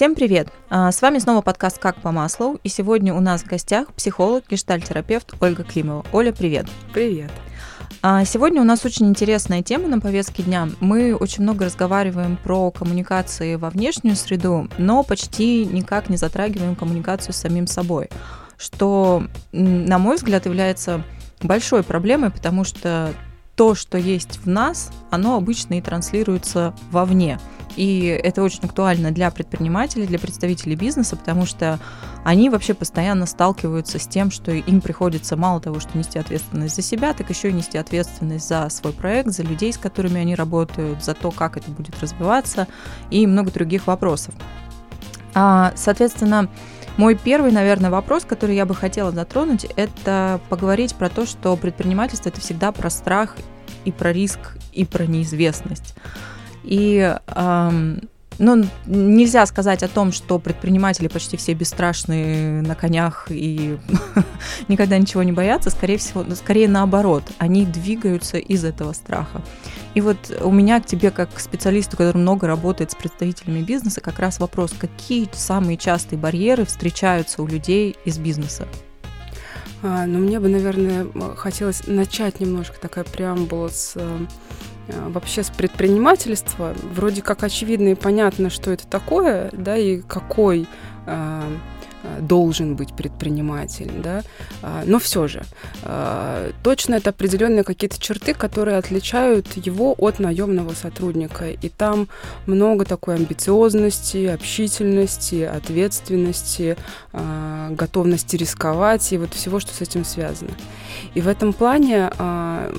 Всем привет! А, с вами снова подкаст «Как по маслу», и сегодня у нас в гостях психолог, гештальтерапевт Ольга Климова. Оля, привет! Привет! А, сегодня у нас очень интересная тема на повестке дня. Мы очень много разговариваем про коммуникации во внешнюю среду, но почти никак не затрагиваем коммуникацию с самим собой, что, на мой взгляд, является большой проблемой, потому что то, что есть в нас, оно обычно и транслируется вовне. И это очень актуально для предпринимателей, для представителей бизнеса, потому что они вообще постоянно сталкиваются с тем, что им приходится мало того, что нести ответственность за себя, так еще и нести ответственность за свой проект, за людей, с которыми они работают, за то, как это будет развиваться и много других вопросов. А, соответственно, мой первый, наверное, вопрос, который я бы хотела затронуть, это поговорить про то, что предпринимательство это всегда про страх и про риск и про неизвестность. И эм, ну, нельзя сказать о том, что предприниматели почти все бесстрашные на конях и никогда ничего не боятся. Скорее всего, скорее наоборот, они двигаются из этого страха. И вот у меня к тебе, как к специалисту, который много работает с представителями бизнеса, как раз вопрос, какие самые частые барьеры встречаются у людей из бизнеса? А, ну, мне бы, наверное, хотелось начать немножко такая преамбула с Э, вообще с предпринимательства. Вроде как очевидно и понятно, что это такое, да, и какой э, э, должен быть предприниматель, да, а, но все же точно это определенные какие-то черты, которые отличают его от наемного сотрудника, и там много такой амбициозности, общительности, ответственности, готовности рисковать и вот всего, что с этим связано. И в этом плане а,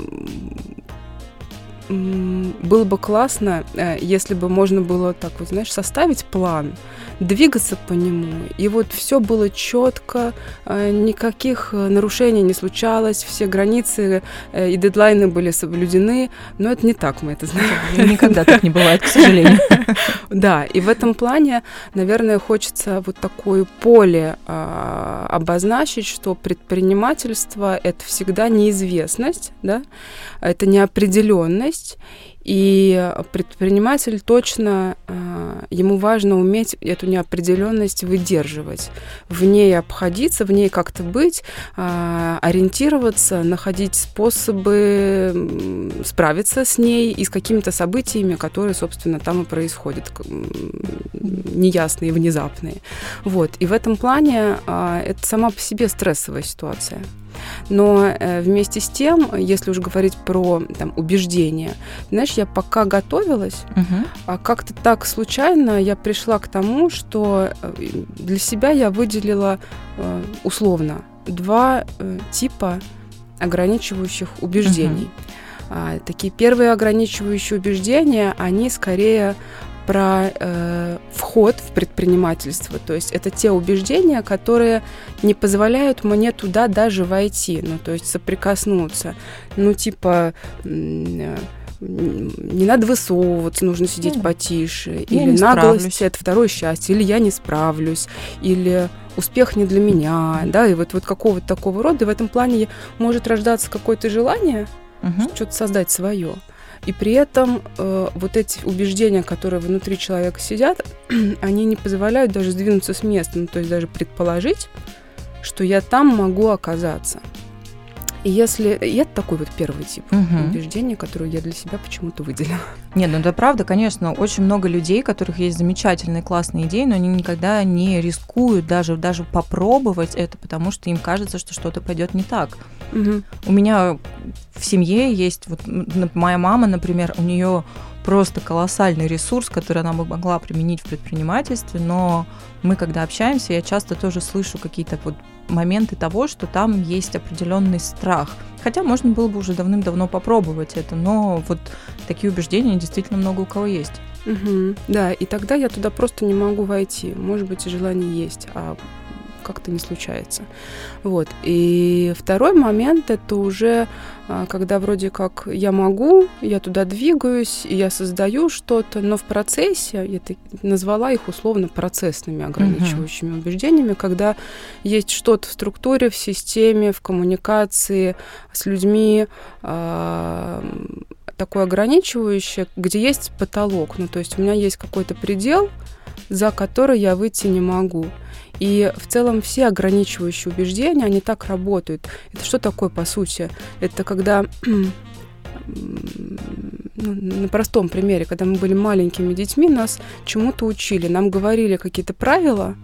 было бы классно, э, если бы можно было так вот, знаешь, составить план, двигаться по нему, и вот все было четко, э, никаких э, нарушений не случалось, все границы и дедлайны были соблюдены, но это не так, мы это знаем. Никогда так не бывает, к сожалению. Да, и в этом плане, наверное, хочется вот такое поле а, обозначить, что предпринимательство — это всегда неизвестность, да, это неопределенность, и предприниматель точно, э, ему важно уметь эту неопределенность выдерживать, в ней обходиться, в ней как-то быть, э, ориентироваться, находить способы справиться с ней и с какими-то событиями, которые, собственно, там и происходят, неясные, внезапные. Вот. И в этом плане э, это сама по себе стрессовая ситуация. Но э, вместе с тем, если уже говорить про там, убеждения, знаешь, я пока готовилась, угу. а как-то так случайно я пришла к тому, что э, для себя я выделила э, условно два типа ограничивающих убеждений. Угу. Такие первые ограничивающие убеждения, они скорее про э, вход в предпринимательство. То есть это те убеждения, которые не позволяют мне туда даже войти, ну, то есть соприкоснуться. Ну, типа э, не надо высовываться, нужно сидеть mm. потише, я или наглость это второе счастье, или я не справлюсь, или успех не для меня, да, и вот, вот какого-то такого рода, и в этом плане может рождаться какое-то желание uh-huh. что-то создать свое. И при этом э, вот эти убеждения, которые внутри человека сидят, они не позволяют даже сдвинуться с места, ну, то есть даже предположить, что я там могу оказаться. И если... И это такой вот первый тип угу. убеждения, который я для себя почему-то выделила. Нет, ну это правда, конечно, очень много людей, у которых есть замечательные, классные идеи, но они никогда не рискуют даже, даже попробовать это, потому что им кажется, что что-то пойдет не так. Угу. У меня в семье есть, вот моя мама, например, у нее просто колоссальный ресурс, который она могла применить в предпринимательстве, но мы, когда общаемся, я часто тоже слышу какие-то вот моменты того, что там есть определенный страх. Хотя можно было бы уже давным-давно попробовать это, но вот такие убеждения действительно много у кого есть. Угу, да, и тогда я туда просто не могу войти. Может быть, и желание есть, а как-то не случается. Вот. И второй момент это уже а, когда вроде как я могу, я туда двигаюсь, я создаю что-то, но в процессе, я назвала их условно процессными ограничивающими uh-huh. убеждениями, когда есть что-то в структуре, в системе, в коммуникации с людьми, э, такое ограничивающее, где есть потолок. Ну, то есть у меня есть какой-то предел, за который я выйти не могу. И в целом все ограничивающие убеждения, они так работают. Это что такое, по сути? Это когда ну, на простом примере, когда мы были маленькими детьми, нас чему-то учили, нам говорили какие-то правила,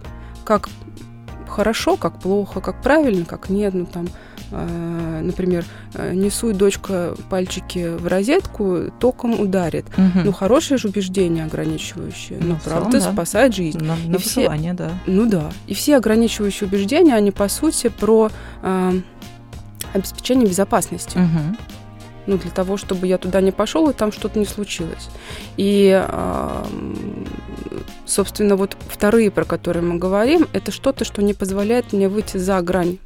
как хорошо, как плохо, как правильно, как нет, ну там, например, э, не суй дочка пальчики в розетку, током ударит. Угу. Ну, хорошее же убеждение ограничивающее. Ну, ну правда, да. спасает жизнь. На, на все, да. Ну да. И все ограничивающие убеждения, они по сути про э, обеспечение безопасности. Угу ну, для того, чтобы я туда не пошел и там что-то не случилось. И, собственно, вот вторые, про которые мы говорим, это что-то, что не позволяет мне выйти за грань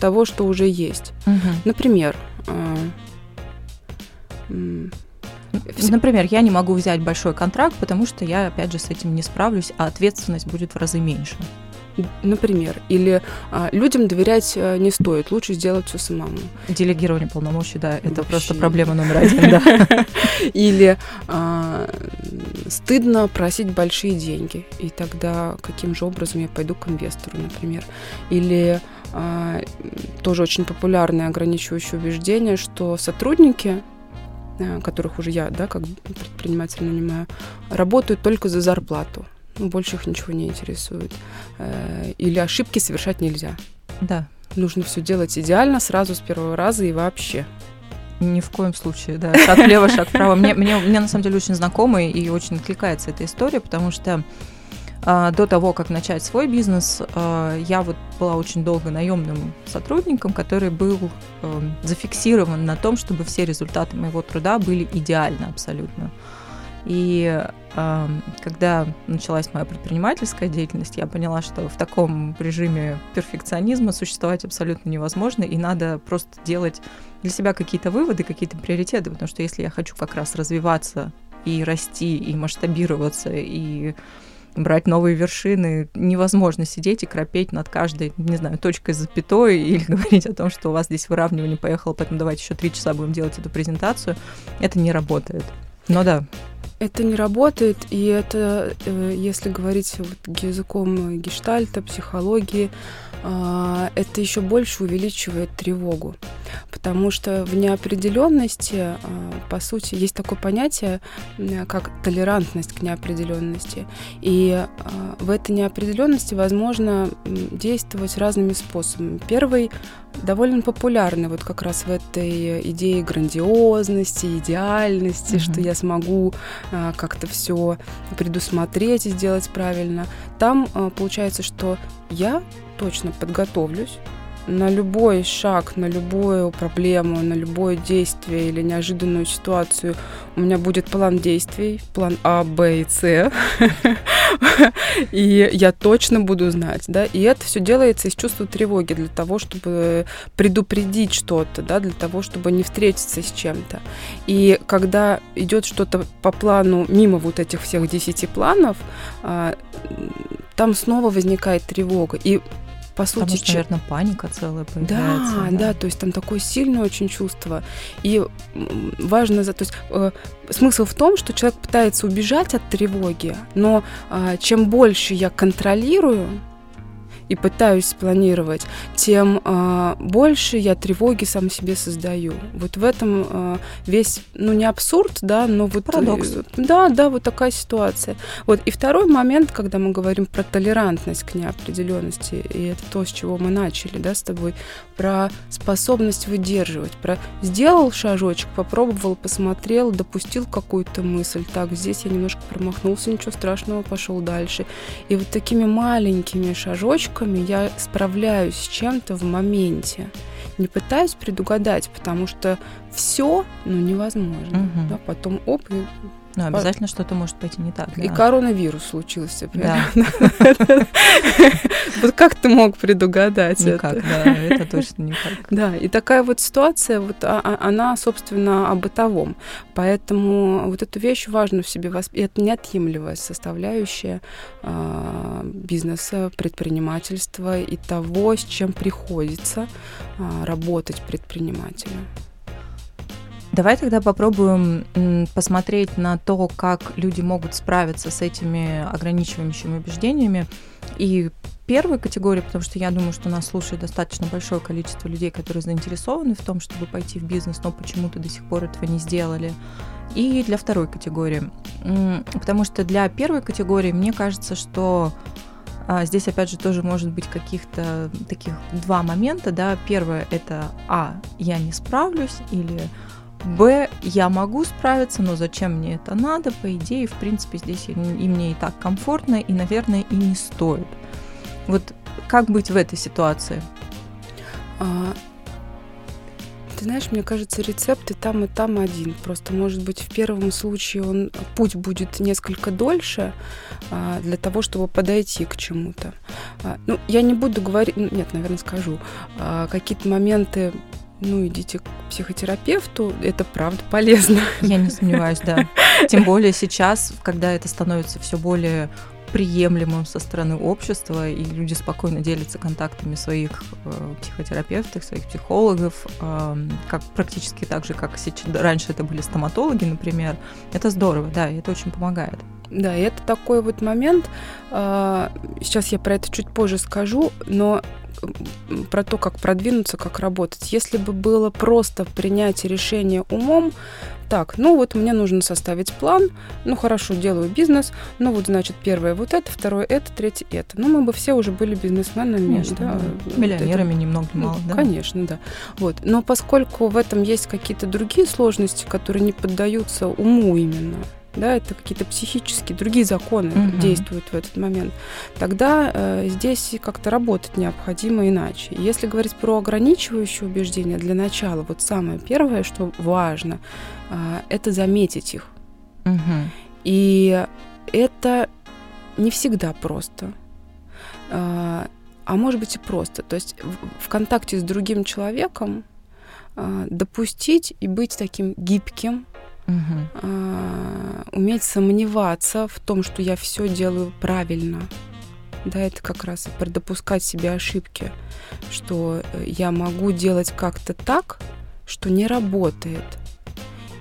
того, что уже есть. Угу. Например, а, Например, я не могу взять большой контракт, потому что я, опять же, с этим не справлюсь, а ответственность будет в разы меньше например. Или а, людям доверять а, не стоит, лучше сделать все самому. Делегирование полномочий, да, это Вообще. просто проблема номер один, да. Или а, стыдно просить большие деньги, и тогда каким же образом я пойду к инвестору, например. Или тоже очень популярное ограничивающее убеждение, что сотрудники а, которых уже я, да, как предприниматель нанимаю, работают только за зарплату ну, больше их ничего не интересует. Э, или ошибки совершать нельзя. Да. Нужно все делать идеально, сразу с первого раза и вообще. Ни в коем случае, да. Шаг влево, шаг вправо. Мне, мне, мне на самом деле очень знакомый и очень откликается эта история, потому что а, до того, как начать свой бизнес, а, я вот была очень долго наемным сотрудником, который был а, зафиксирован на том, чтобы все результаты моего труда были идеальны абсолютно. И э, когда началась моя предпринимательская деятельность, я поняла, что в таком режиме перфекционизма существовать абсолютно невозможно, и надо просто делать для себя какие-то выводы, какие-то приоритеты, потому что если я хочу как раз развиваться и расти, и масштабироваться, и брать новые вершины, невозможно сидеть и кропеть над каждой, не знаю, точкой запятой или говорить о том, что у вас здесь выравнивание поехало, поэтому давайте еще три часа будем делать эту презентацию. Это не работает. Но да, это не работает, и это, э, если говорить вот языком гештальта, психологии, а, это еще больше увеличивает тревогу. Потому что в неопределенности, а, по сути, есть такое понятие, как толерантность к неопределенности. И а, в этой неопределенности возможно действовать разными способами. Первый довольно популярный вот как раз в этой идее грандиозности, идеальности, mm-hmm. что я смогу как-то все предусмотреть и сделать правильно. Там получается, что я точно подготовлюсь на любой шаг, на любую проблему, на любое действие или неожиданную ситуацию у меня будет план действий, план А, Б и С, и я точно буду знать, да, и это все делается из чувства тревоги для того, чтобы предупредить что-то, да, для того, чтобы не встретиться с чем-то. И когда идет что-то по плану мимо вот этих всех десяти планов, а, там снова возникает тревога. И по сути... Потому что, наверное, паника целая появляется. Да, да, да, то есть там такое сильное очень чувство. И важно, то есть э, смысл в том, что человек пытается убежать от тревоги, но э, чем больше я контролирую, и пытаюсь спланировать, тем э, больше я тревоги сам себе создаю. Вот в этом э, весь, ну не абсурд, да, но вот... Парадокс. Э, да, да, вот такая ситуация. Вот. И второй момент, когда мы говорим про толерантность к неопределенности, и это то, с чего мы начали, да, с тобой, про способность выдерживать, про сделал шажочек, попробовал, посмотрел, допустил какую-то мысль, так, здесь я немножко промахнулся, ничего страшного, пошел дальше. И вот такими маленькими шажочками я справляюсь с чем-то в моменте. Не пытаюсь предугадать, потому что все, ну, невозможно. Угу. Да, потом оп, и ну, обязательно По... что-то может пойти не так. И да. коронавирус случился. Да. Вот как ты мог предугадать никак, это? да, это точно никак. Да, и такая вот ситуация, вот а, а, она, собственно, о бытовом. Поэтому вот эту вещь важно в себе воспитать. Это неотъемлемая составляющая а, бизнеса, предпринимательства и того, с чем приходится работать предпринимателю. Давай тогда попробуем посмотреть на то, как люди могут справиться с этими ограничивающими убеждениями. И первой категории, потому что я думаю, что нас слушает достаточно большое количество людей, которые заинтересованы в том, чтобы пойти в бизнес, но почему-то до сих пор этого не сделали. И для второй категории. Потому что для первой категории мне кажется, что а здесь, опять же, тоже может быть каких-то таких два момента, да. Первое – это А, я не справлюсь, или Б, я могу справиться, но зачем мне это надо? По идее, в принципе, здесь и, мне и так комфортно, и, наверное, и не стоит. Вот как быть в этой ситуации? А, ты знаешь, мне кажется, рецепт и там, и там один. Просто, может быть, в первом случае он путь будет несколько дольше а, для того, чтобы подойти к чему-то. А, ну, я не буду говорить, ну, нет, наверное, скажу. А, какие-то моменты ну, идите к психотерапевту, это правда полезно. Я не сомневаюсь, да. Тем более сейчас, когда это становится все более приемлемым со стороны общества, и люди спокойно делятся контактами своих э, психотерапевтов, своих психологов, э, как практически так же, как сейчас, раньше это были стоматологи, например. Это здорово, да, и это очень помогает. Да, и это такой вот момент. Э, сейчас я про это чуть позже скажу, но про то, как продвинуться, как работать. Если бы было просто принятие решения умом, так, ну вот мне нужно составить план, ну хорошо, делаю бизнес, ну вот значит первое вот это, второе это, третье это. Ну мы бы все уже были бизнесменами, конечно, да, да. миллионерами, вот ни много ни мало, да. Конечно, да. Вот, но поскольку в этом есть какие-то другие сложности, которые не поддаются уму именно, да, это какие-то психические другие законы угу. действуют в этот момент, тогда э, здесь как-то работать необходимо иначе. Если говорить про ограничивающие убеждения, для начала вот самое первое, что важно, э, это заметить их. Угу. И это не всегда просто. Э, а может быть и просто. То есть в, в контакте с другим человеком э, допустить и быть таким гибким, угу. уметь сомневаться в том, что я все делаю правильно. Да, это как раз допускать себе ошибки, что э, я могу делать как-то так, что не работает.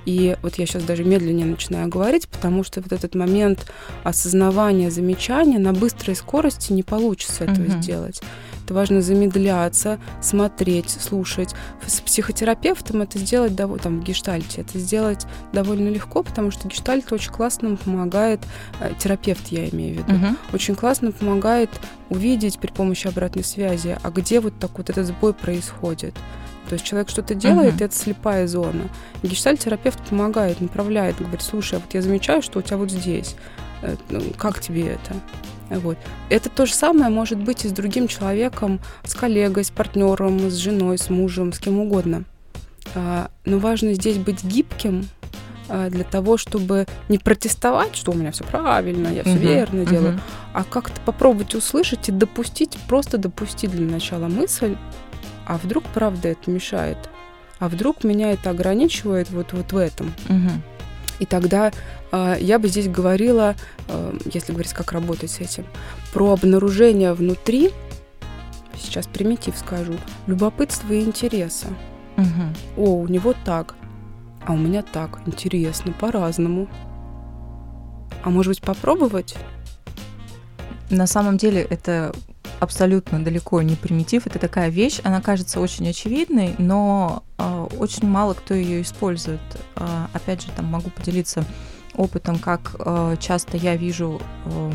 И вот я сейчас даже медленнее начинаю говорить, потому что вот этот момент осознавания, замечания на быстрой скорости не получится этого угу. сделать. Это важно замедляться, смотреть, слушать. С психотерапевтом это сделать довольно, там, в гештальте, это сделать довольно легко, потому что гештальт очень классно помогает, э, терапевт я имею в виду, угу. очень классно помогает увидеть при помощи обратной связи, а где вот так вот этот сбой происходит. То есть человек что-то делает, uh-huh. и это слепая зона. Гештальт-терапевт помогает, направляет, говорит, слушай, а вот я замечаю, что у тебя вот здесь. Э, ну, как тебе это? Вот. Это то же самое может быть и с другим человеком, с коллегой, с партнером, с женой, с мужем, с кем угодно. А, но важно здесь быть гибким а, для того, чтобы не протестовать, что у меня все правильно, я все uh-huh, верно uh-huh. делаю, а как-то попробовать услышать и допустить, просто допустить для начала мысль, а вдруг правда это мешает, а вдруг меня это ограничивает вот, вот в этом. Uh-huh. И тогда э, я бы здесь говорила, э, если говорить, как работать с этим, про обнаружение внутри, сейчас примитив скажу, любопытства и интереса. Угу. О, у него так, а у меня так, интересно, по-разному. А может быть попробовать? На самом деле это абсолютно далеко не примитив. Это такая вещь, она кажется очень очевидной, но э, очень мало кто ее использует. Э, опять же, там могу поделиться опытом, как э, часто я вижу, э,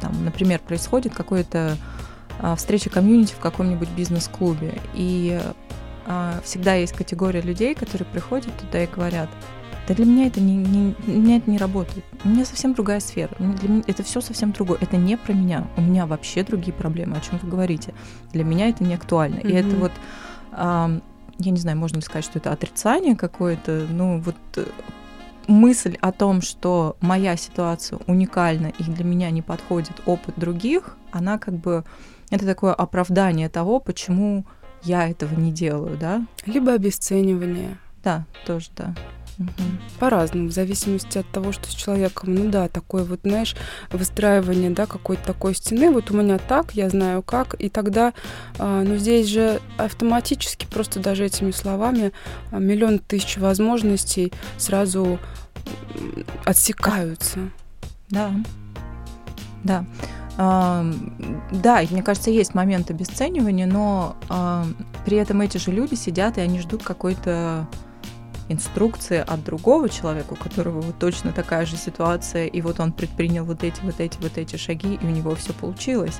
там, например, происходит какое-то э, встреча комьюнити в каком-нибудь бизнес-клубе, и э, всегда есть категория людей, которые приходят туда и говорят, да для меня это не, не, для меня это не работает. У меня совсем другая сфера. Для меня это все совсем другое. Это не про меня. У меня вообще другие проблемы. О чем вы говорите? Для меня это не актуально. Mm-hmm. И это вот, а, я не знаю, можно ли сказать, что это отрицание какое-то. Ну вот э, мысль о том, что моя ситуация уникальна и для меня не подходит опыт других, она как бы это такое оправдание того, почему я этого не делаю, да? Либо обесценивание. Да, тоже, да. По-разному, в зависимости от того, что с человеком. Ну да, такое вот, знаешь, выстраивание, да, какой-то такой стены. Вот у меня так, я знаю как. И тогда, а, ну здесь же автоматически, просто даже этими словами, а, миллион тысяч возможностей сразу отсекаются. Да. Да. Да, мне кажется, есть момент обесценивания, но при этом эти же люди сидят и они ждут какой-то инструкции от другого человека, у которого вот точно такая же ситуация, и вот он предпринял вот эти, вот эти, вот эти шаги, и у него все получилось.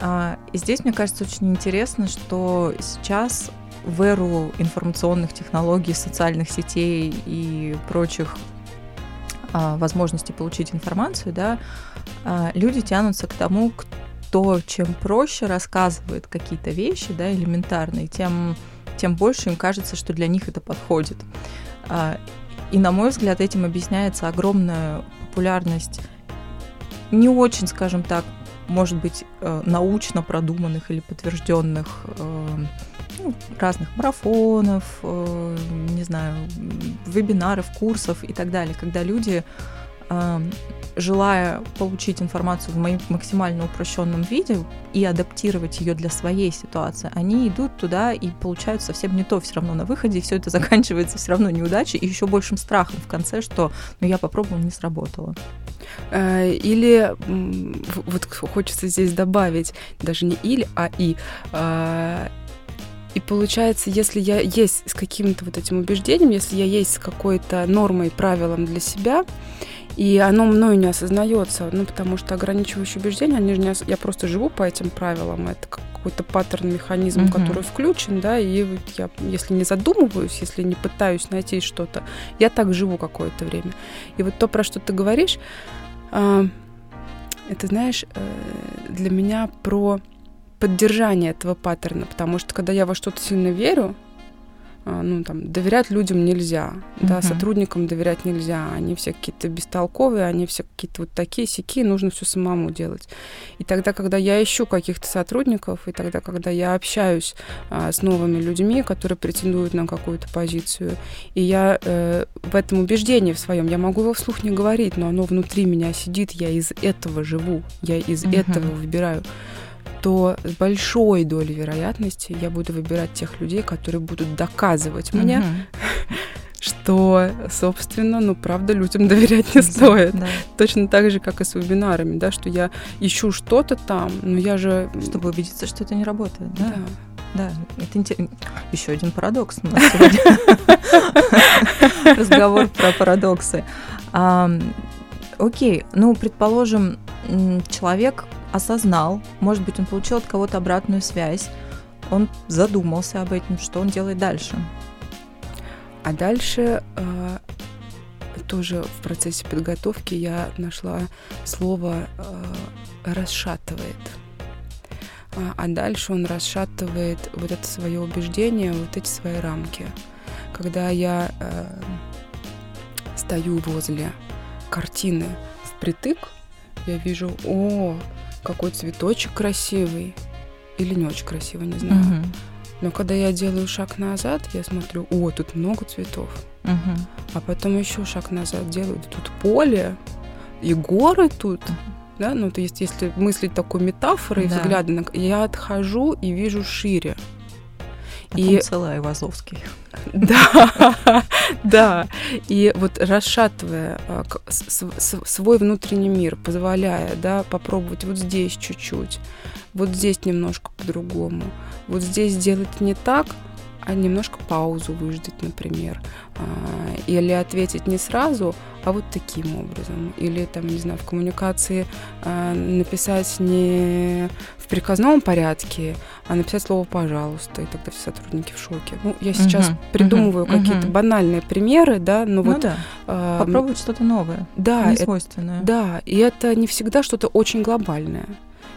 А, и здесь, мне кажется, очень интересно, что сейчас в эру информационных технологий, социальных сетей и прочих а, возможностей получить информацию, да, а, люди тянутся к тому, кто чем проще рассказывает какие-то вещи, да, элементарные, тем тем больше им кажется, что для них это подходит. А, и, на мой взгляд, этим объясняется огромная популярность не очень, скажем так, может быть, э, научно продуманных или подтвержденных э, ну, разных марафонов, э, не знаю, вебинаров, курсов и так далее, когда люди желая получить информацию в максимально упрощенном виде и адаптировать ее для своей ситуации, они идут туда и получают совсем не то все равно на выходе, и все это заканчивается все равно неудачей и еще большим страхом в конце, что ну я попробовал, не сработало. Э, или вот хочется здесь добавить, даже не или, а и. А, и получается, если я есть с каким-то вот этим убеждением, если я есть с какой-то нормой, правилом для себя, и оно мною не осознается, ну, потому что ограничивающие убеждения, они же не ос... я просто живу по этим правилам, это какой-то паттерн, механизм, mm-hmm. который включен, да, и вот я, если не задумываюсь, если не пытаюсь найти что-то, я так живу какое-то время. И вот то, про что ты говоришь, э, это, знаешь, э, для меня про поддержание этого паттерна, потому что когда я во что-то сильно верю, а, ну, там, доверять людям нельзя, uh-huh. да, сотрудникам доверять нельзя, они все какие-то бестолковые, они все какие-то вот такие сики, нужно все самому делать. И тогда, когда я ищу каких-то сотрудников, и тогда, когда я общаюсь а, с новыми людьми, которые претендуют на какую-то позицию, и я э, в этом убеждении в своем, я могу его вслух не говорить, но оно внутри меня сидит, я из этого живу, я из uh-huh. этого выбираю то с большой долей вероятности я буду выбирать тех людей, которые будут доказывать mm-hmm. мне, что, собственно, ну, правда, людям доверять не стоит. Да. Точно так же, как и с вебинарами, да, что я ищу что-то там, но я же... Чтобы убедиться, что это не работает, да? Да. Да, это интересно. Еще один парадокс у нас сегодня. Разговор про парадоксы. Окей, ну, предположим, человек осознал, может быть, он получил от кого-то обратную связь, он задумался об этом, что он делает дальше. А дальше э, тоже в процессе подготовки я нашла слово э, расшатывает. А, а дальше он расшатывает вот это свое убеждение, вот эти свои рамки. Когда я э, стою возле картины впритык, я вижу, о, какой цветочек красивый или не очень красивый, не знаю. Угу. Но когда я делаю шаг назад, я смотрю, о, тут много цветов. Угу. А потом еще шаг назад делаю, тут поле и горы тут. Да, ну то есть, если мыслить такой метафорой, да. взгляды, я отхожу и вижу шире. А и целый Айвазовский. Да, да. И вот расшатывая а, свой внутренний мир, позволяя, да, попробовать вот здесь чуть-чуть, вот здесь немножко по-другому, вот здесь сделать не так, а немножко паузу выждать, например, а, или ответить не сразу, а вот таким образом, или там, не знаю, в коммуникации написать не приказном порядке, а написать слово «пожалуйста», и тогда все сотрудники в шоке. Ну, я сейчас uh-huh, придумываю uh-huh, какие-то uh-huh. банальные примеры, да, но ну вот... Да. А, Попробовать что-то новое, да, несвойственное. Это, да, и это не всегда что-то очень глобальное.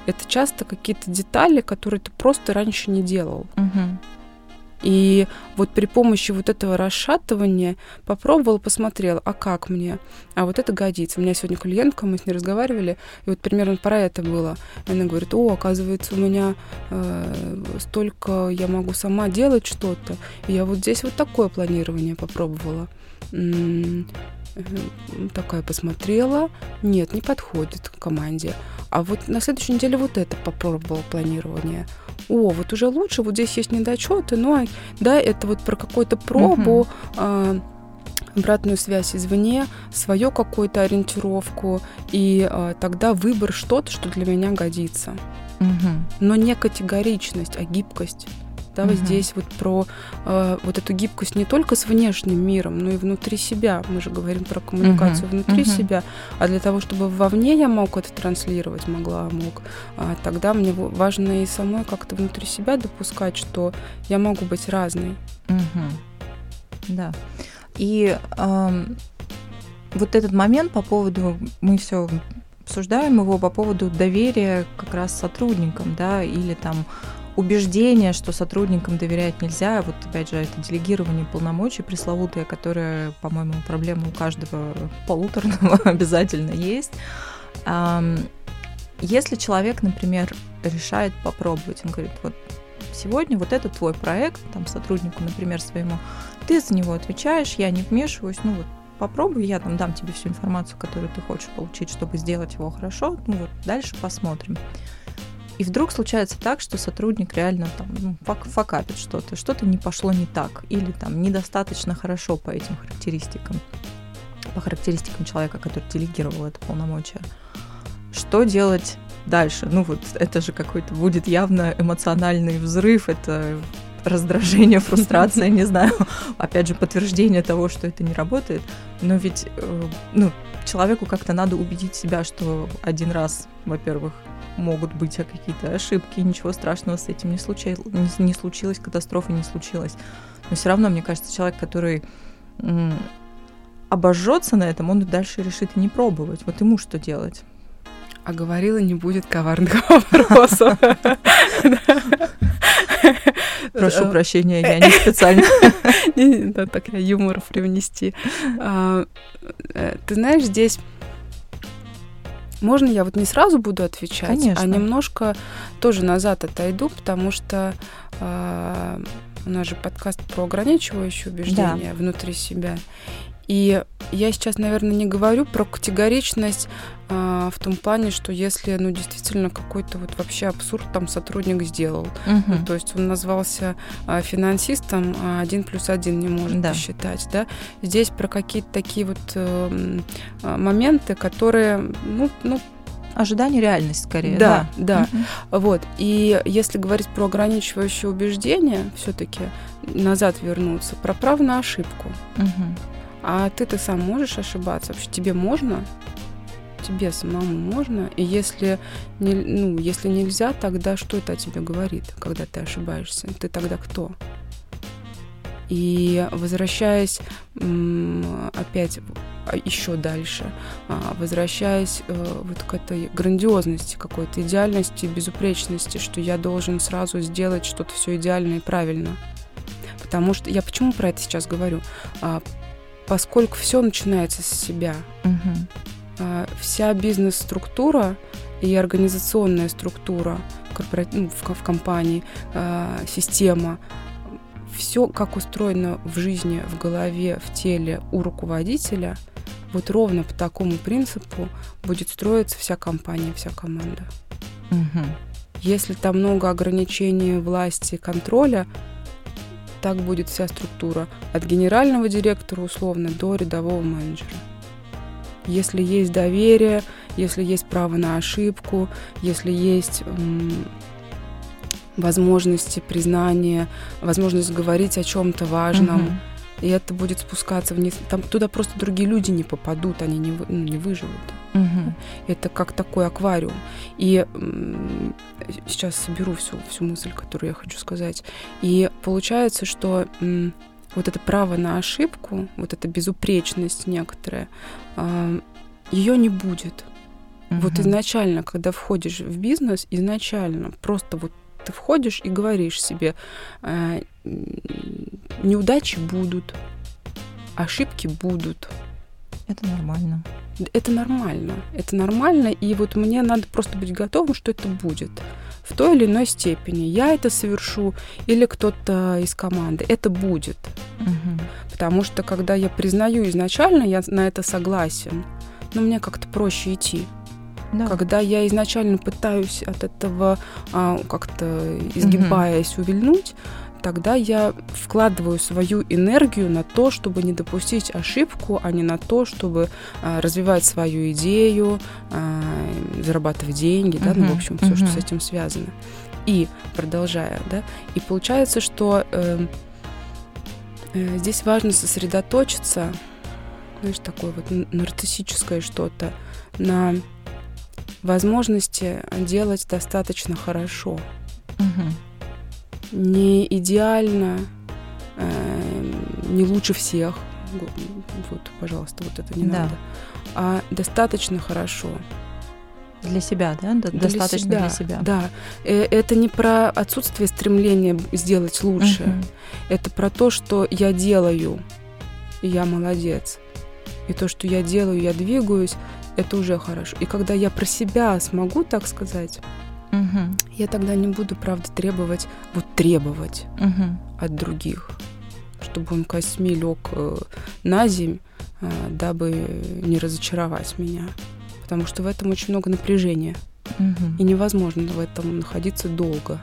Это часто какие-то детали, которые ты просто раньше не делал. Uh-huh. И вот при помощи вот этого расшатывания попробовала, посмотрела, а как мне? А вот это годится. У меня сегодня клиентка, мы с ней разговаривали, и вот примерно про это было. И она говорит, о, оказывается, у меня э, столько, я могу сама делать что-то. И я вот здесь вот такое планирование попробовала. такая посмотрела, нет, не подходит к команде. А вот на следующей неделе вот это попробовала планирование. О, вот уже лучше, вот здесь есть недочеты, но да, это вот про какую-то пробу, uh-huh. обратную связь извне, свою какую-то ориентировку, и а, тогда выбор что-то, что для меня годится. Uh-huh. Но не категоричность, а гибкость да, угу. здесь вот про э, вот эту гибкость не только с внешним миром, но и внутри себя. Мы же говорим про коммуникацию угу. внутри угу. себя, а для того, чтобы вовне я мог это транслировать, могла, мог, а, тогда мне важно и самой как-то внутри себя допускать, что я могу быть разной. Угу. Да. И э, вот этот момент по поводу мы все обсуждаем его по поводу доверия как раз сотрудникам, да, или там убеждение, что сотрудникам доверять нельзя, вот опять же это делегирование полномочий пресловутое, которое, по-моему, проблема у каждого полуторного обязательно есть. Если человек, например, решает попробовать, он говорит, вот сегодня вот это твой проект, там сотруднику, например, своему, ты за него отвечаешь, я не вмешиваюсь, ну вот попробуй, я там дам тебе всю информацию, которую ты хочешь получить, чтобы сделать его хорошо, ну вот дальше посмотрим. И вдруг случается так, что сотрудник реально там ну, фак факапит что-то, что-то не пошло не так, или там недостаточно хорошо по этим характеристикам, по характеристикам человека, который делегировал это полномочия. Что делать дальше? Ну вот это же какой-то будет явно эмоциональный взрыв, это раздражение, фрустрация, не знаю, опять же, подтверждение того, что это не работает. Но ведь, э, ну, человеку как-то надо убедить себя, что один раз, во-первых, могут быть какие-то ошибки, ничего страшного с этим не, случилось, не, не случилось, катастрофы не случилось. Но все равно, мне кажется, человек, который м, обожжется на этом, он дальше решит не пробовать. Вот ему что делать? А говорила, не будет коварных вопросов. Прошу прощения, я не специально. Да, так я юмор привнести. А, э, ты знаешь, здесь можно я вот не сразу буду отвечать, а Конечно. а немножко тоже назад отойду, потому что э, у нас же подкаст про ограничивающие убеждения да. внутри себя. И я сейчас, наверное, не говорю про категоричность а, в том плане, что если, ну, действительно какой-то вот вообще абсурд там сотрудник сделал, угу. ну, то есть он назвался а, финансистом, а один плюс один не может да. посчитать, да, здесь про какие-то такие вот э, моменты, которые, ну, ну Ожидание реальность скорее. Да, да. да. Угу. Вот. И если говорить про ограничивающие убеждения, все-таки назад вернуться, про право на ошибку. Угу. А ты-то сам можешь ошибаться? Вообще тебе можно? Тебе самому можно? И если, не, ну, если нельзя, тогда что это о тебе говорит, когда ты ошибаешься? Ты тогда кто? И возвращаясь опять а, еще дальше, а, возвращаясь э, вот к этой грандиозности какой-то, идеальности, безупречности, что я должен сразу сделать что-то все идеально и правильно. Потому что я почему про это сейчас говорю? Поскольку все начинается с себя. Угу. Вся бизнес-структура и организационная структура ну, в, в компании, а, система, все, как устроено в жизни, в голове, в теле у руководителя, вот ровно по такому принципу будет строиться вся компания, вся команда. Угу. Если там много ограничений власти, контроля, так будет вся структура, от генерального директора условно до рядового менеджера. Если есть доверие, если есть право на ошибку, если есть м, возможности признания, возможность говорить о чем-то важном, угу. и это будет спускаться вниз. Там туда просто другие люди не попадут, они не, ну, не выживут. Угу. Это как такой аквариум. И сейчас соберу всю, всю мысль, которую я хочу сказать. И получается, что вот это право на ошибку, вот эта безупречность некоторая, а, ее не будет. Угу. Вот изначально, когда входишь в бизнес, изначально просто вот ты входишь и говоришь себе, «А, неудачи будут, ошибки будут. Это нормально это нормально. Это нормально, и вот мне надо просто быть готовым, что это будет. в той или иной степени. Я это совершу или кто-то из команды. Это будет. Угу. Потому что когда я признаю изначально, я на это согласен, но мне как-то проще идти. Да. Когда я изначально пытаюсь от этого а, как-то изгибаясь угу. увильнуть, тогда я вкладываю свою энергию на то, чтобы не допустить ошибку, а не на то, чтобы а, развивать свою идею, а, зарабатывать деньги, uh-huh, да, ну, в общем, все, uh-huh. что с этим связано. И продолжая, да, и получается, что э, э, здесь важно сосредоточиться, знаешь, такое вот нарциссическое что-то, на возможности делать достаточно хорошо. Uh-huh не идеально, э, не лучше всех. Вот, пожалуйста, вот это не да. надо. А достаточно хорошо. Для себя, да? Для достаточно себя, для себя. Да. Э, это не про отсутствие стремления сделать лучше. Угу. Это про то, что я делаю, и я молодец. И то, что я делаю, я двигаюсь, это уже хорошо. И когда я про себя смогу так сказать, Угу. Я тогда не буду, правда, требовать, вот требовать угу. от других, чтобы он косьми лег э, на земь, э, дабы не разочаровать меня. Потому что в этом очень много напряжения. Угу. И невозможно в этом находиться долго.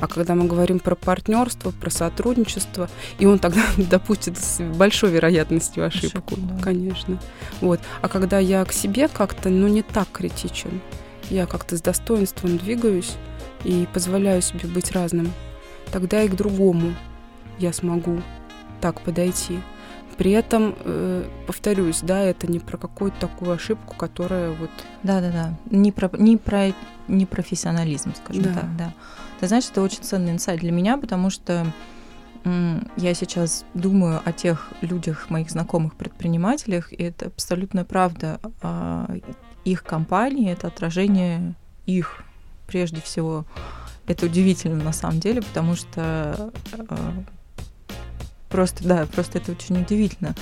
А когда мы говорим про партнерство, про сотрудничество, и он тогда допустит с большой вероятностью ошибку, ошибку да. конечно. Вот. А когда я к себе как-то, ну, не так критичен, я как-то с достоинством двигаюсь и позволяю себе быть разным, тогда и к другому я смогу так подойти. При этом, э, повторюсь, да, это не про какую-то такую ошибку, которая вот... Да-да-да, не про, не про непрофессионализм, скажем да. так, да. Ты знаешь, это очень ценный инсайт для меня, потому что я сейчас думаю о тех людях, моих знакомых предпринимателях, и это абсолютно правда. Их компании, это отражение их прежде всего. Это удивительно на самом деле, потому что э, просто, да, просто это очень удивительно.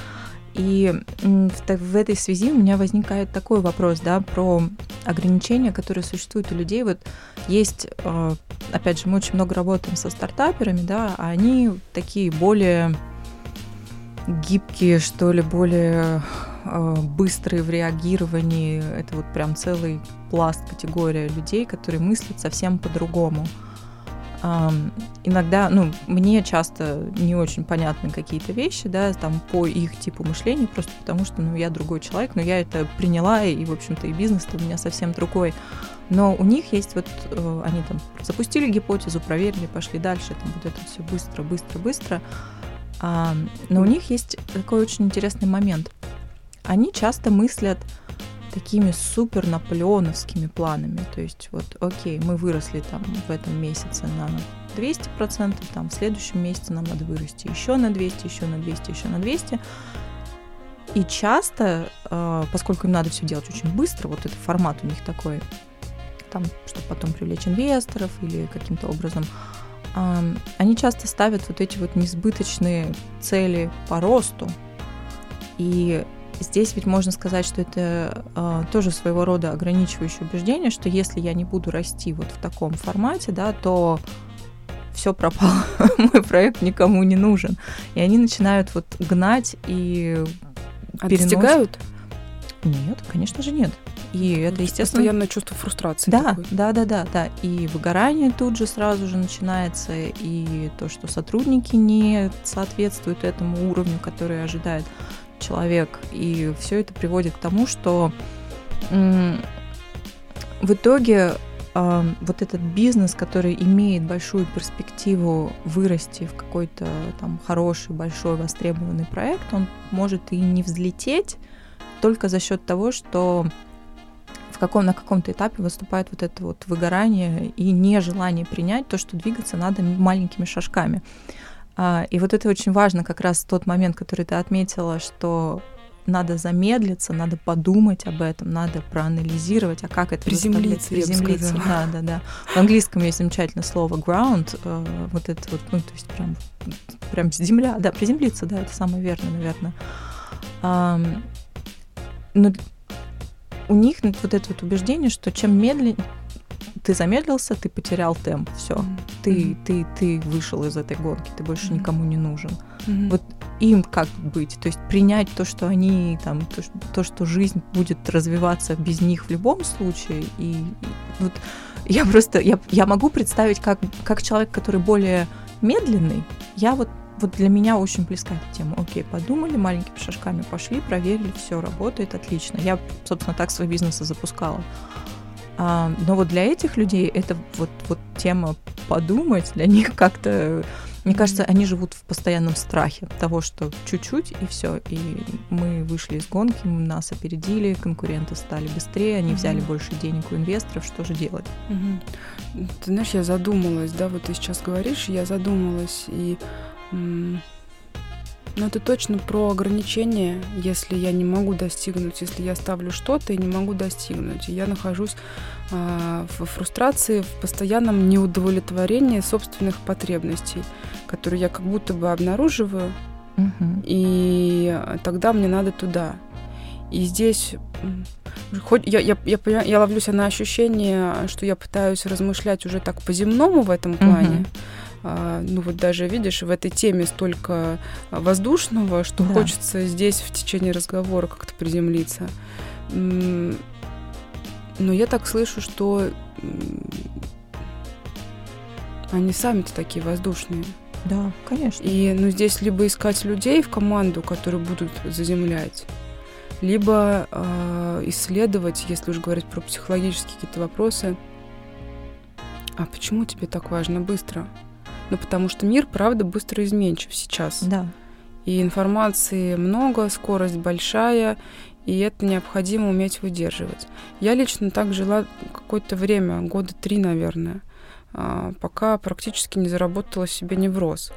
И в, в этой связи у меня возникает такой вопрос, да, про ограничения, которые существуют у людей. Вот есть, э, опять же, мы очень много работаем со стартаперами, да, а они такие более гибкие, что ли, более быстрые в реагировании. Это вот прям целый пласт, категория людей, которые мыслят совсем по-другому. Иногда, ну, мне часто не очень понятны какие-то вещи, да, там по их типу мышления, просто потому что, ну, я другой человек, но я это приняла, и, в общем-то, и бизнес-то у меня совсем другой. Но у них есть вот, э, они там запустили гипотезу, проверили, пошли дальше, там вот это все быстро, быстро, быстро. Но у них есть такой очень интересный момент – они часто мыслят такими супер наполеоновскими планами. То есть вот, окей, мы выросли там в этом месяце на 200%, там в следующем месяце нам надо вырасти еще на 200, еще на 200, еще на 200. И часто, э, поскольку им надо все делать очень быстро, вот этот формат у них такой, там, чтобы потом привлечь инвесторов или каким-то образом, они часто ставят вот эти вот несбыточные цели по росту. И Здесь ведь можно сказать, что это э, тоже своего рода ограничивающее убеждение, что если я не буду расти вот в таком формате, да, то все пропало, мой проект никому не нужен. И они начинают вот гнать и а достигают? Нет, конечно же нет. И это, естественно... Постоянное чувство фрустрации. Да, такое. да, да, да, да. И выгорание тут же сразу же начинается, и то, что сотрудники не соответствуют этому уровню, который ожидает человек. И все это приводит к тому, что в итоге вот этот бизнес, который имеет большую перспективу вырасти в какой-то там хороший, большой, востребованный проект, он может и не взлететь только за счет того, что в каком, на каком-то этапе выступает вот это вот выгорание и нежелание принять то, что двигаться надо маленькими шажками. А, и вот это очень важно, как раз тот момент, который ты отметила, что надо замедлиться, надо подумать об этом, надо проанализировать, а как это приземлиться, приземлиться. Да, да, да. В английском есть замечательное слово ground, э, вот это вот, ну то есть прям, прям земля, да, приземлиться, да, это самое верное, наверное. Но у них вот это вот убеждение, что чем медленнее, ты замедлился, ты потерял темп, все, mm-hmm. ты, ты, ты вышел из этой гонки, ты больше mm-hmm. никому не нужен. Mm-hmm. Вот им как быть, то есть принять то, что они там, то, то, что жизнь будет развиваться без них в любом случае, и, и вот я просто, я, я могу представить, как, как человек, который более медленный, я вот вот для меня очень близка эта тема. Окей, подумали, маленькими шажками пошли, проверили, все работает отлично. Я, собственно, так свои бизнесы запускала. А, но вот для этих людей это вот, вот тема подумать, для них как-то, мне кажется, они живут в постоянном страхе того, что чуть-чуть и все. И мы вышли из гонки, нас опередили, конкуренты стали быстрее, они взяли больше денег у инвесторов, что же делать? Ты знаешь, я задумалась, да, вот ты сейчас говоришь, я задумалась, и ну, это точно про ограничения, если я не могу достигнуть, если я ставлю что-то и не могу достигнуть. И я нахожусь э, в фрустрации, в постоянном неудовлетворении собственных потребностей, которые я как будто бы обнаруживаю, угу. и тогда мне надо туда. И здесь хоть я, я, я, я ловлюсь на ощущение, что я пытаюсь размышлять уже так по-земному в этом плане. Угу ну вот даже видишь, в этой теме столько воздушного, что да. хочется здесь в течение разговора как-то приземлиться. Но я так слышу, что они сами-то такие воздушные. Да, конечно. И ну, здесь либо искать людей в команду, которые будут заземлять, либо э, исследовать, если уж говорить про психологические какие-то вопросы, а почему тебе так важно быстро? Ну, потому что мир, правда, быстро изменчив сейчас. Да. И информации много, скорость большая, и это необходимо уметь выдерживать. Я лично так жила какое-то время, года три, наверное, а, пока практически не заработала себе невроз.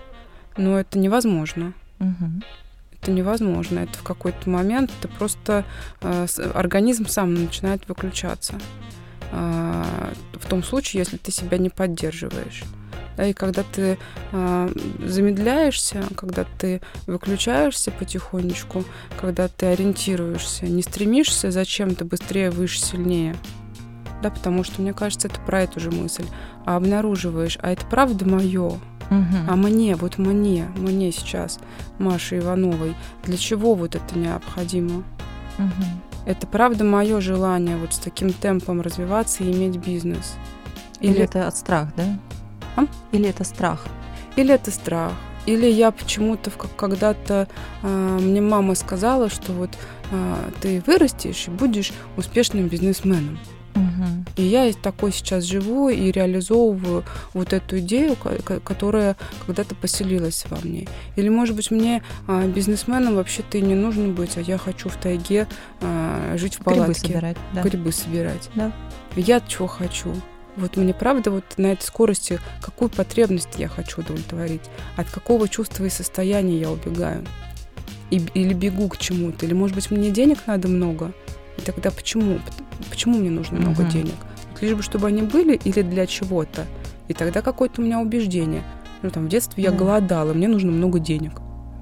Но это невозможно. Угу. Это невозможно. Это в какой-то момент это просто э, организм сам начинает выключаться. Э, в том случае, если ты себя не поддерживаешь. Да, и когда ты э, замедляешься, когда ты выключаешься потихонечку, когда ты ориентируешься, не стремишься зачем-то быстрее, выше, сильнее, да, потому что мне кажется, это про эту же мысль, а обнаруживаешь, а это правда мое, Угу. А мне, вот мне, мне сейчас, Маше Ивановой, для чего вот это необходимо? Угу. Это правда мое желание вот с таким темпом развиваться и иметь бизнес. Или, Или это от страха, да? Или это страх? Или это страх. Или я почему-то когда-то э, мне мама сказала, что вот э, ты вырастешь и будешь успешным бизнесменом. Угу. И я такой сейчас живу и реализовываю вот эту идею, которая когда-то поселилась во мне. Или, может быть, мне э, бизнесменом вообще-то и не нужно быть, а я хочу в тайге э, жить в палатке. Грибы собирать. Да. Грибы собирать. Да. Я чего хочу? Вот мне правда вот на этой скорости, какую потребность я хочу удовлетворить, от какого чувства и состояния я убегаю. И, или бегу к чему-то, или, может быть, мне денег надо много, и тогда почему? Почему мне нужно много uh-huh. денег? Лишь бы, чтобы они были или для чего-то. И тогда какое-то у меня убеждение. Ну, там, в детстве я голодала, мне нужно много денег.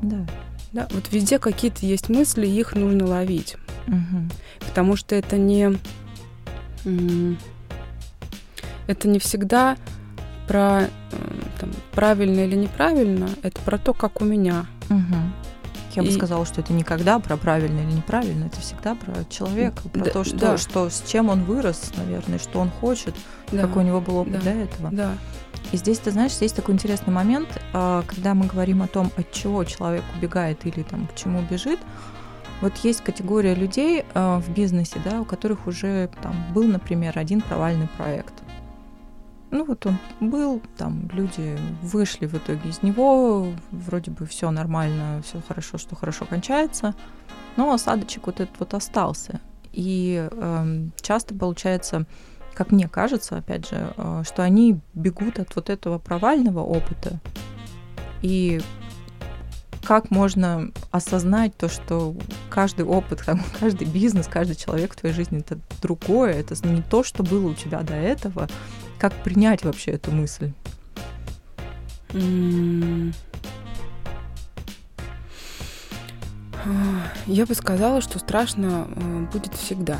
Да. Да, вот везде какие-то есть мысли, их нужно ловить. Угу. Потому что это не это не всегда про э, там, правильно или неправильно, это про то, как у меня. Угу. Я и... бы сказала, что это никогда про правильно или неправильно, это всегда про человека, про да, то, что, да. что с чем он вырос, наверное, что он хочет, да. какой у него был опыт да. до этого. Да. И здесь, ты знаешь, есть такой интересный момент, а, когда мы говорим о том, от чего человек убегает или там к чему бежит. Вот есть категория людей а, в бизнесе, да, у которых уже там был, например, один провальный проект. Ну вот он был, там люди вышли в итоге из него, вроде бы все нормально, все хорошо, что хорошо кончается, но осадочек вот этот вот остался. И э, часто получается, как мне кажется, опять же, э, что они бегут от вот этого провального опыта. И как можно осознать то, что каждый опыт, каждый бизнес, каждый человек в твоей жизни это другое, это не то, что было у тебя до этого, как принять вообще эту мысль? Я бы сказала, что страшно э, будет всегда.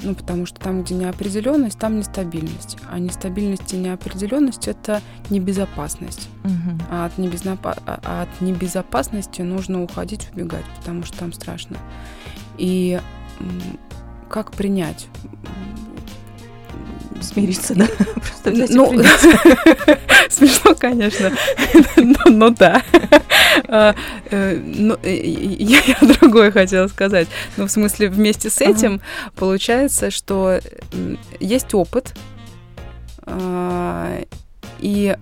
Ну, потому что там, где неопределенность, там нестабильность. А нестабильность и неопределенность это небезопасность. Мгм. А от, небезнапа- а- а от небезопасности нужно уходить, убегать, потому что там страшно. И как принять? Смириться, да? Просто взять Ну, смешно, конечно, но но да. А, э, но, э, Я я другое хотела сказать. Ну, в смысле, вместе с Ага. этим получается, что есть опыт, а, и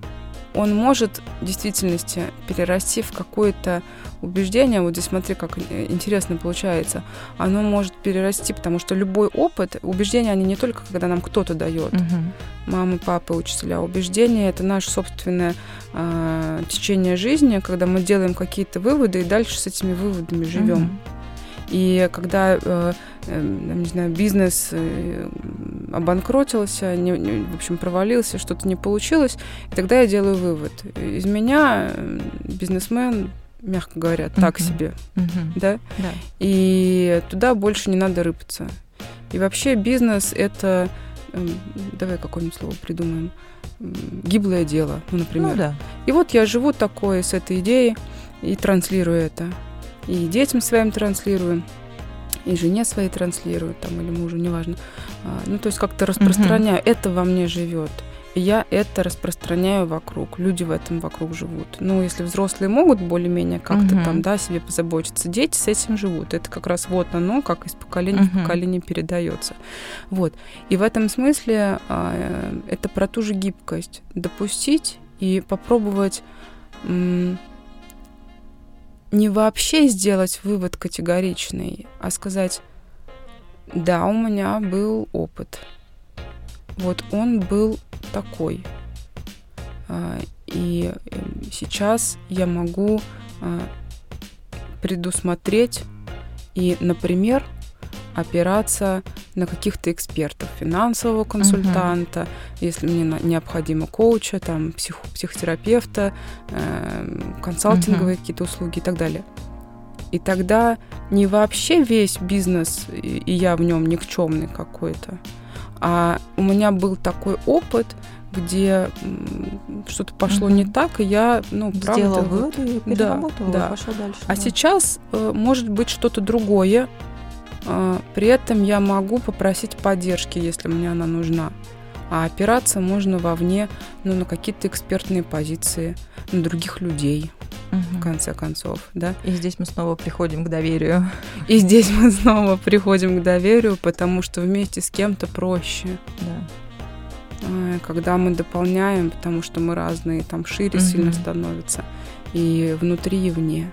он может в действительности перерасти в какое-то убеждение. Вот здесь смотри, как э, интересно получается. Оно может перерасти, потому что любой опыт, убеждения, они не только когда нам кто-то дает, Мгм. мамы, папы, учителя. Убеждения это наше собственное а, течение жизни, когда мы делаем какие-то выводы и дальше с этими выводами живем. Мгм. И когда, э, э, не знаю, бизнес э, обанкротился, не- не- в общем, провалился, что-то не получилось, и тогда я делаю вывод. Из меня э, бизнесмен, мягко говоря, так Мгм. себе, Мгм. да? Да. И туда больше не надо рыпаться. И вообще бизнес это, эм, давай какое-нибудь слово придумаем, гиблое дело, ну, например. Ну да. И вот я живу такое с этой идеей и транслирую это. И детям своим транслирую, и жене своей транслирую, там, или мужу, неважно. А, Ну, то есть как-то распространяю. Это во мне живет. И я это распространяю вокруг. Люди в этом вокруг живут. Ну, если взрослые могут более-менее как-то Мгм. там, да, себе позаботиться, дети с этим живут. Это как раз вот оно, как из поколения в Мгм. поколение передается. Вот. И в этом смысле э, это про ту же гибкость. Допустить и попробовать м, не вообще сделать вывод категоричный, а сказать, да, у меня был опыт. Вот он был такой. А, И э, сейчас я могу а, предусмотреть и, например, опираться на каких-то экспертов, финансового консультанта, если мне необходимо коуча, там, псих- психотерапевта, эм, консалтинговые какие-то услуги и так далее. И тогда не вообще весь бизнес, и и я в нем никчемный какой-то, а у меня был такой опыт, где что-то пошло не Мгм. так, и я, ну, правда, Сделал вот- выводы и Да, да. и пошел дальше. а да. сейчас э, может быть что-то другое. А, При этом я могу попросить поддержки, если мне она нужна. А опираться можно вовне, ну, на какие-то экспертные позиции, на других людей, Мгм. в конце концов, да. И здесь мы снова приходим к доверию. И здесь мы снова приходим к доверию, потому что вместе с кем-то проще. Да. А, Когда мы дополняем, потому что мы разные, там шире Мгм. сильно становится. И внутри, и вне.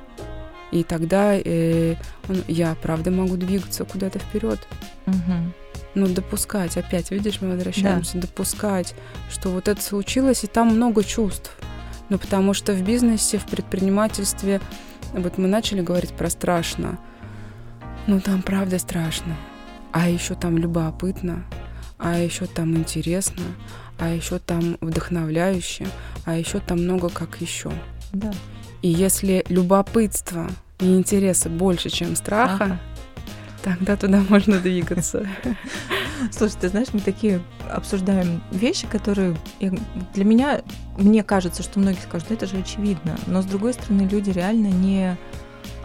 И тогда э, он- я, правда, могу двигаться куда-то вперед. Мгм. Ну, допускать, опять, видишь, мы возвращаемся, допускать, что вот это случилось, и там много чувств. Ну, потому что в бизнесе, в предпринимательстве, вот мы начали говорить про страшно. Ну, там правда страшно. А еще там любопытно, а еще там интересно, а еще там вдохновляюще, а еще там много как еще. Да. И если любопытство и интереса больше, чем страха, Ага. тогда туда можно двигаться. Слушай, ты знаешь, мы такие обсуждаем вещи, которые для меня, мне кажется, что многие скажут, «Да это же очевидно. Но с другой стороны, люди реально не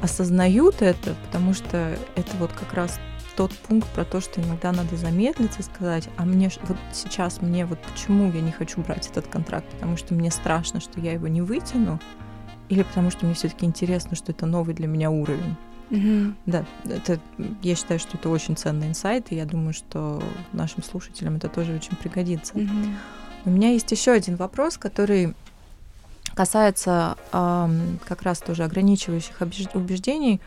осознают это, потому что это вот как раз тот пункт про то, что иногда надо замедлиться и сказать, а мне вот сейчас мне вот почему я не хочу брать этот контракт, потому что мне страшно, что я его не вытяну, или потому что мне все-таки интересно, что это новый для меня уровень. Да, это, я считаю, что это очень ценный инсайт, и я думаю, что нашим слушателям это тоже очень пригодится. У меня есть еще один вопрос, который касается ам, как раз тоже ограничивающих убеждений.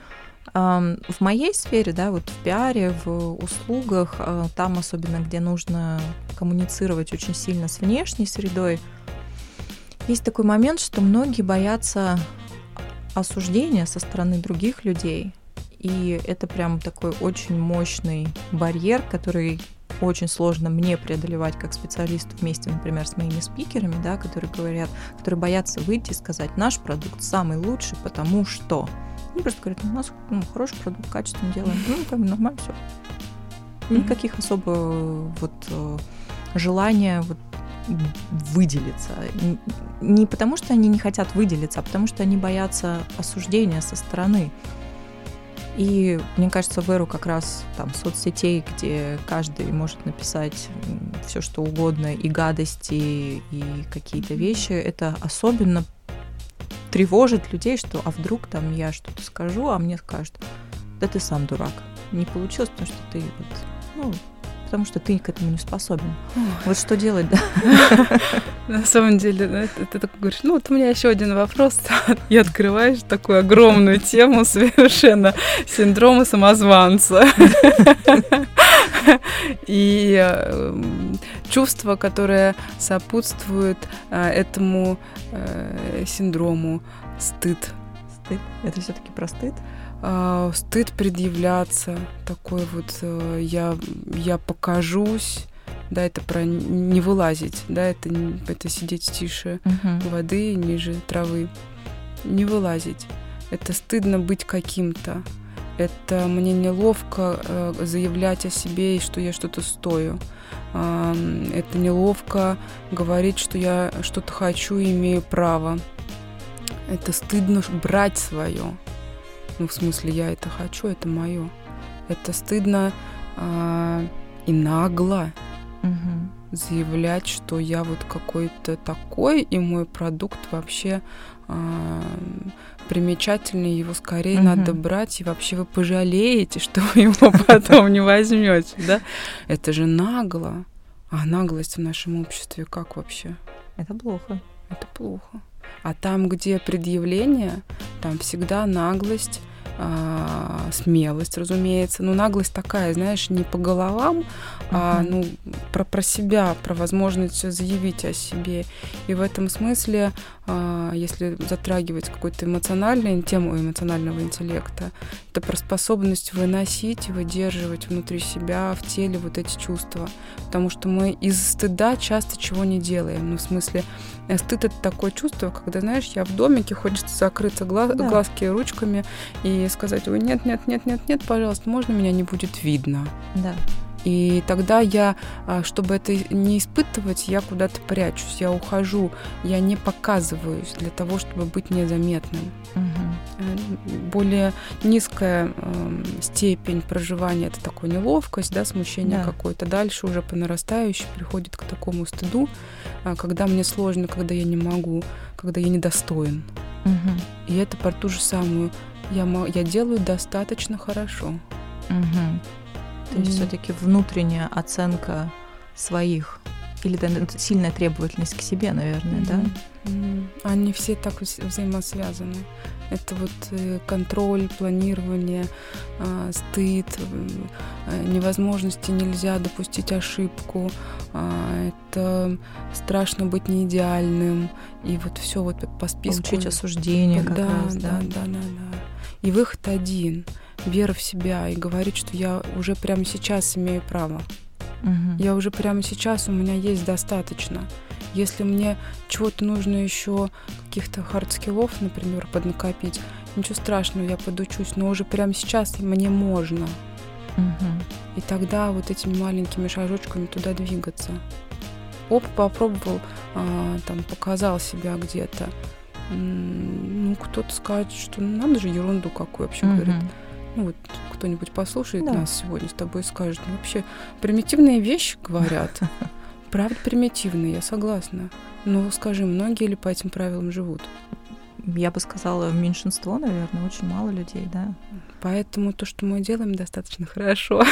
В моей сфере, да, вот в пиаре, в услугах, а, там особенно, где нужно коммуницировать очень сильно с внешней средой, есть такой момент, что многие боятся осуждения со стороны других людей. И это прям такой очень мощный барьер, который очень сложно мне преодолевать как специалисту вместе, например, с моими спикерами, да, которые говорят, которые боятся выйти и сказать, наш продукт самый лучший, потому что. Они просто говорят, «Ну, у нас ну, хороший продукт, качественно делаем, ну, как бы нормально все. никаких особо вот э, желания вот выделиться. Не потому, что они не хотят выделиться, а потому, что они боятся осуждения со стороны. И мне кажется, в эру как раз там соцсетей, где каждый может написать все что угодно, и гадости, и какие-то вещи, это особенно тревожит людей, что а вдруг там я что-то скажу, а мне скажут, да ты сам дурак. Не получилось, потому что ты вот, ну, потому что ты к этому не способен. Вот что делать, да? На самом деле, ты так говоришь, ну вот у меня еще один вопрос, и открываешь такую огромную тему совершенно синдрома самозванца. И эм, чувство, которое сопутствует э, этому э, синдрому стыд. Стыд? Это все-таки про стыд? Э, стыд предъявляться, такой вот э, я, я покажусь, да, это про не вылазить, да, это, это сидеть тише uh-huh. воды, ниже травы, не вылазить. Это стыдно быть каким-то. Это мне неловко э, заявлять о себе и что я что-то стою. Э, это неловко говорить, что я что-то хочу и имею право. Это стыдно брать свое. Ну, в смысле, я это хочу, это мое. Это стыдно а, и нагло угу. заявлять, что я вот какой-то такой, и мой продукт вообще а, примечательный, его скорее угу. надо брать, и вообще вы пожалеете, что вы его потом не возьмете, да? Это же нагло. А наглость в нашем обществе как вообще? Это плохо. Это плохо. А там, где предъявление, там всегда наглость, а, смелость, разумеется. Но наглость такая, знаешь, не по головам, а ну, про, про себя, про возможность заявить о себе. И в этом смысле, а, если затрагивать какую-то эмоциональную тему эмоционального интеллекта, это про способность выносить и выдерживать внутри себя, в теле вот эти чувства. Потому что мы из стыда часто чего не делаем. Ну, в смысле, стыд это такое чувство, когда, знаешь, я в домике, хочется закрыться глаз, да. глазки ручками и сказать, ой, нет, нет, нет, нет, нет, пожалуйста, можно меня не будет видно. Да. И тогда я, а, чтобы это не испытывать, я куда-то прячусь, я ухожу, я не показываюсь для того, чтобы быть незаметным. Угу. Более низкая э, степень проживания это такая неловкость, да, смущение да. какое-то. Дальше уже по нарастающей приходит к такому стыду, а, когда мне сложно, когда я не могу, когда я недостоин. Угу. И это про ту же самую я, я делаю достаточно хорошо. Угу. То есть mm. все-таки внутренняя оценка своих или да, сильная требовательность к себе, наверное, mm-hmm. да? Mm-hmm. Они все так взаимосвязаны. Это вот э, контроль, планирование, э, стыд, э, невозможности нельзя допустить ошибку, э, это страшно быть не идеальным, и вот все вот по списку. Получить осуждение как да, раз, да, да, да, да, да. И выход один — вера в себя и говорить, что я уже прямо сейчас имею право. Угу. Я уже прямо сейчас, у меня есть достаточно. Если мне чего-то нужно еще, каких-то хардскиллов, например, поднакопить, ничего страшного, я подучусь, но уже прямо сейчас мне можно. Угу. И тогда вот этими маленькими шажочками туда двигаться. Оп, попробовал, а, там, показал себя где-то ну, кто-то скажет, что ну, надо же ерунду какую вообще mm-hmm. говорит. Ну, вот кто-нибудь послушает да. нас сегодня с тобой и скажет, ну, вообще примитивные вещи говорят. Правда, примитивные, я согласна. Но скажи, многие ли по этим правилам живут? Я бы сказала, меньшинство, наверное, очень мало людей, да. Поэтому то, что мы делаем, достаточно хорошо.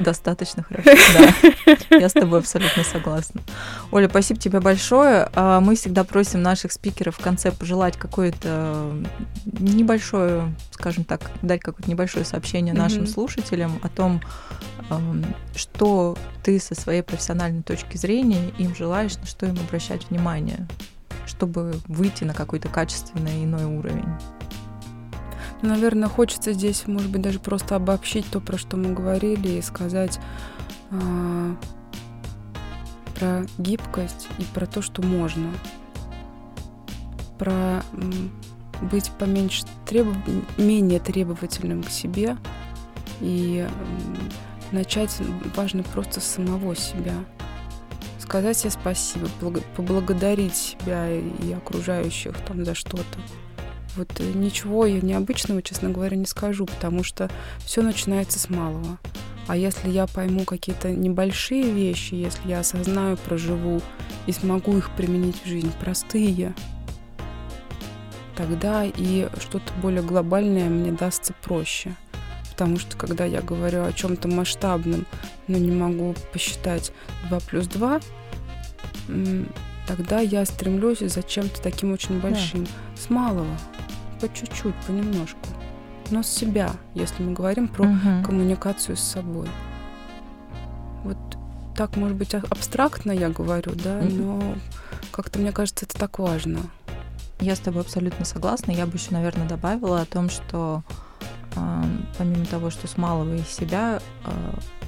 Достаточно хорошо, да. Я с тобой абсолютно согласна. Оля, спасибо тебе большое. А, мы всегда просим наших спикеров в конце пожелать какое-то небольшое, скажем так, дать какое-то небольшое сообщение нашим слушателям о том, что ты со своей профессиональной точки зрения им желаешь, на что им обращать внимание, чтобы выйти на какой-то качественный иной уровень. Наверное, хочется здесь, может быть, даже просто обобщить то, про что мы говорили, и сказать а, про гибкость и про то, что можно. Про быть поменьше требов... менее требовательным к себе, И начать важно просто с самого себя. Сказать себе спасибо, поблагодарить себя и окружающих там за что-то. Вот э, ничего я необычного, честно говоря, не скажу, потому что все начинается с малого. А если я пойму какие-то небольшие вещи, если я осознаю, проживу и смогу их применить в жизнь, простые, тогда и что-то более глобальное мне дастся проще. Потому что когда я говорю о чем-то масштабном, но не могу посчитать 2 плюс 2, тогда я стремлюсь за чем-то таким очень большим. Да. С малого, по чуть-чуть, понемножку но с себя, если мы говорим про угу. коммуникацию с собой. Вот так, может быть, абстрактно я говорю, да, угу. но как-то мне кажется, это так важно. Я с тобой абсолютно согласна. Я бы еще, наверное, добавила о том, что э, помимо того, что с малого из себя э,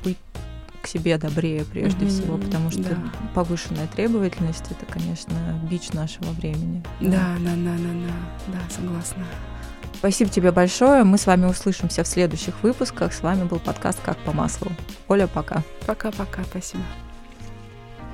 быть к себе добрее прежде mm-hmm, всего, потому что да. повышенная требовательность это, конечно, бич нашего времени. Да, да, да, да, да, да, согласна. Спасибо тебе большое. Мы с вами услышимся в следующих выпусках. С вами был подкаст «Как по маслу». Оля, пока. Пока-пока. Спасибо.